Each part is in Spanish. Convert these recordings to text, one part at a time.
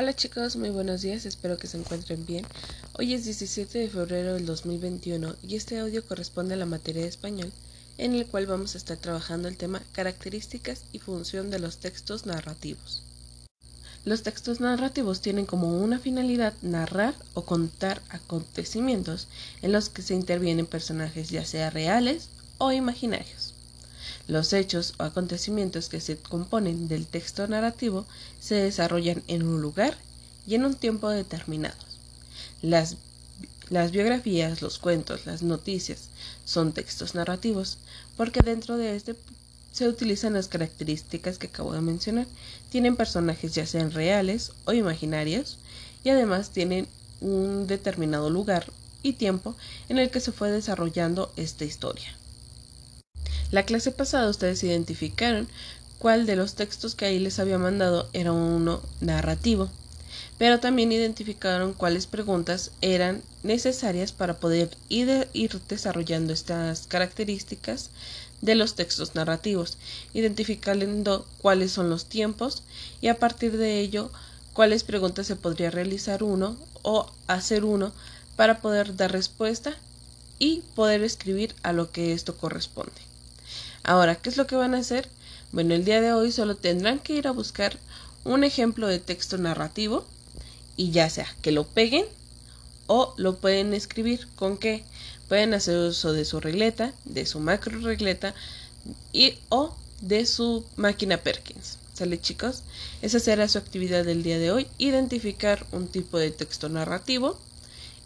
Hola chicos, muy buenos días, espero que se encuentren bien. Hoy es 17 de febrero del 2021 y este audio corresponde a la materia de español, en el cual vamos a estar trabajando el tema características y función de los textos narrativos. Los textos narrativos tienen como una finalidad narrar o contar acontecimientos en los que se intervienen personajes ya sea reales o imaginarios. Los hechos o acontecimientos que se componen del texto narrativo se desarrollan en un lugar y en un tiempo determinados. Las, biografías, los cuentos, las noticias son textos narrativos porque dentro de este se utilizan las características que acabo de mencionar. Tienen personajes ya sean reales o imaginarios y además tienen un determinado lugar y tiempo en el que se fue desarrollando esta historia. La clase pasada ustedes identificaron cuál de los textos que ahí les había mandado era uno narrativo, pero también identificaron cuáles preguntas eran necesarias para poder ir, desarrollando estas características de los textos narrativos, identificando cuáles son los tiempos y a partir de ello cuáles preguntas se podría realizar uno o hacer uno para poder dar respuesta y poder escribir a lo que esto corresponde. Ahora, ¿qué es lo que van a hacer? Bueno, el día de hoy solo tendrán que ir a buscar un ejemplo de texto narrativo y ya sea que lo peguen o lo pueden escribir con que pueden hacer uso de su regleta, de su macro regleta y o de su máquina Perkins. ¿Sale chicos? Esa será su actividad del día de hoy, identificar un tipo de texto narrativo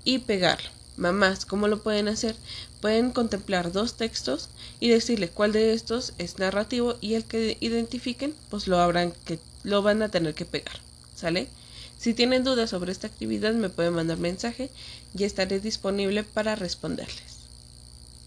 y pegarlo. Mamás, ¿cómo lo pueden hacer? Pueden contemplar dos textos y decirle cuál de estos es narrativo y el que identifiquen, pues lo habrán que lo van a tener que pegar. ¿Sale? Si tienen dudas sobre esta actividad me pueden mandar mensaje y estaré disponible para responderles.